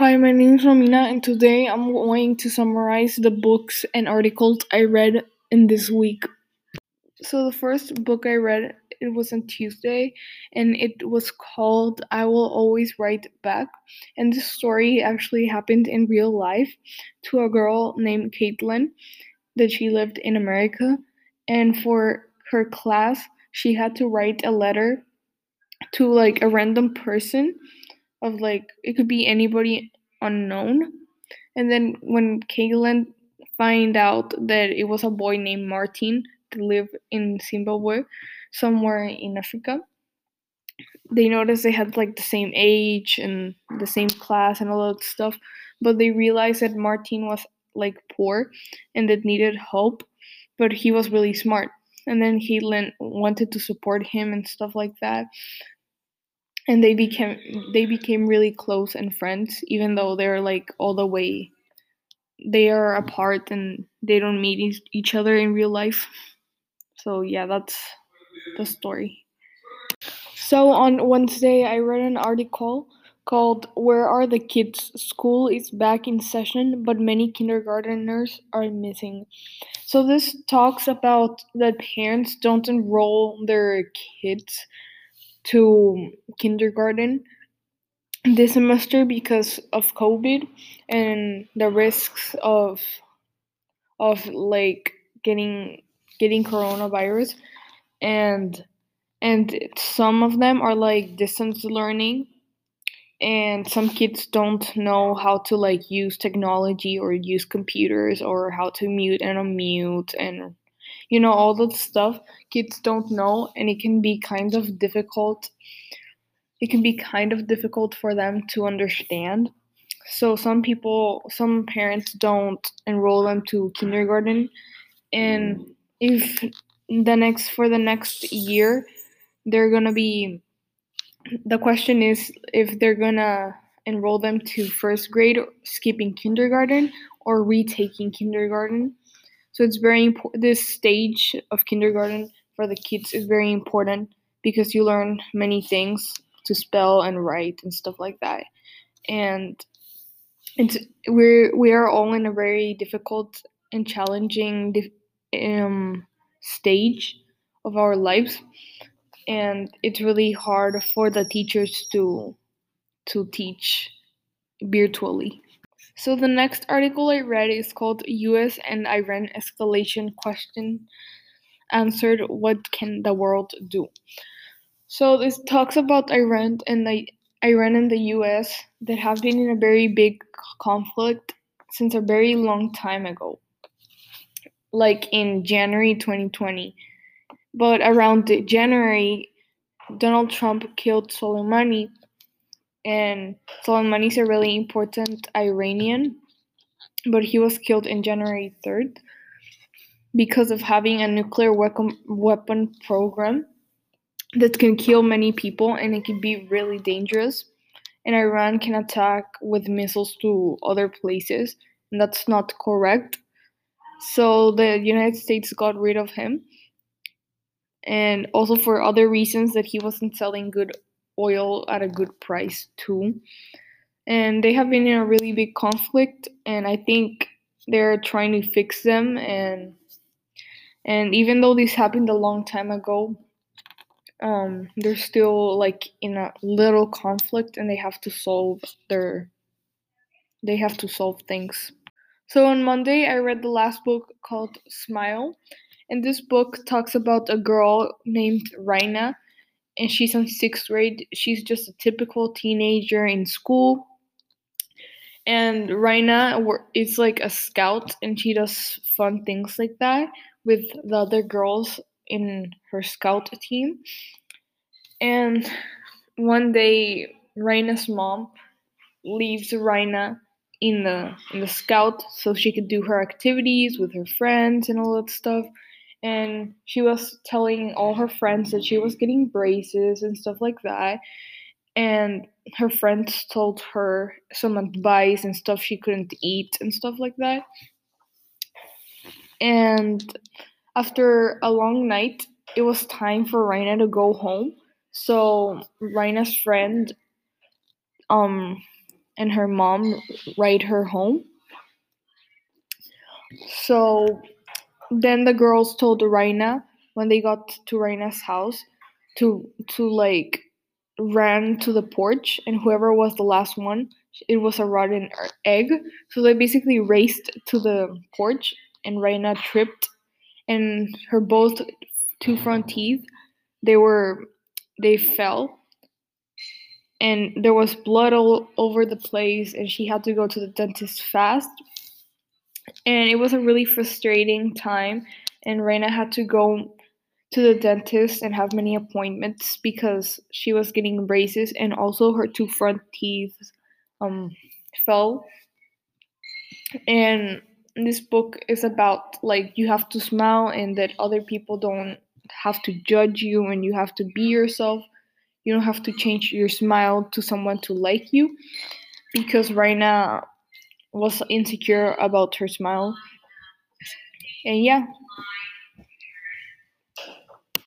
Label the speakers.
Speaker 1: Hi, my name is Romina, and today I'm going to summarize the books and articles I read in this week. So the first book I read it was on Tuesday, and it was called "I Will Always Write Back." And this story actually happened in real life to a girl named Caitlin that she lived in America, and for her class she had to write a letter to like a random person of like it could be anybody unknown. And then when Caitlin find out that it was a boy named Martin that lived in Zimbabwe, somewhere in Africa, they noticed they had like the same age and the same class and all that stuff, but they realized that Martin was like poor and that needed help, but he was really smart. And then Caitlin wanted to support him and stuff like that and they became they became really close and friends even though they're like all the way they are apart and they don't meet each other in real life. So yeah that's the story. So on wednesday i read an article called where are the kids? School is back in session but many kindergarteners are missing. So this talks about that parents don't enroll their kids to kindergarten this semester because of COVID and the risks of of like getting getting coronavirus. And and some of them are like distance learning. And some kids don't know how to like use technology or use computers or how to mute and unmute and you know all that stuff kids don't know and it can be kind of difficult it can be kind of difficult for them to understand. So some people some parents don't enroll them to kindergarten and if the next for the next year they're gonna be the question is if they're gonna enroll them to first grade skipping kindergarten or retaking kindergarten so it's very important. This stage of kindergarten for the kids is very important because you learn many things to spell and write and stuff like that. And it's we're we are all in a very difficult and challenging um, stage of our lives, and it's really hard for the teachers to to teach virtually. So the next article I read is called US and Iran escalation question answered what can the world do? So this talks about Iran and the Iran and the US that have been in a very big conflict since a very long time ago. Like in January 2020. But around January Donald Trump killed Soleimani and Soleimani is a really important Iranian, but he was killed in January 3rd because of having a nuclear weapon weapon program that can kill many people and it can be really dangerous. And Iran can attack with missiles to other places, and that's not correct. So the United States got rid of him, and also for other reasons that he wasn't selling good oil at a good price too. And they have been in a really big conflict, and I think they're trying to fix them. And and even though this happened a long time ago, um, they're still like in a little conflict, and they have to solve their they have to solve things. So on Monday, I read the last book called Smile, and this book talks about a girl named Raina and she's in sixth grade. She's just a typical teenager in school. And Raina is like a scout, and she does fun things like that with the other girls in her scout team. And one day, Raina's mom leaves Raina in the in the scout so she could do her activities with her friends and all that stuff and she was telling all her friends that she was getting braces and stuff like that. And her friends told her some advice and stuff she couldn't eat and stuff like that. And after a long night it was time for Raina to go home. So Raina's friend um and her mom ride her home. So then the girls told Raina when they got to Raina's house to to like ran to the porch and whoever was the last one it was a rotten egg. So they basically raced to the porch and Raina tripped and her both two front teeth they were they fell and there was blood all over the place and she had to go to the dentist fast and it was a really frustrating time and Raina had to go to the dentist and have many appointments because she was getting braces and also her two front teeth um, fell. And this book is about like you have to smile and that other people don't have to judge you and you have to be yourself. You don't have to change your smile to someone to like you because Raina was insecure about her smile. And yeah,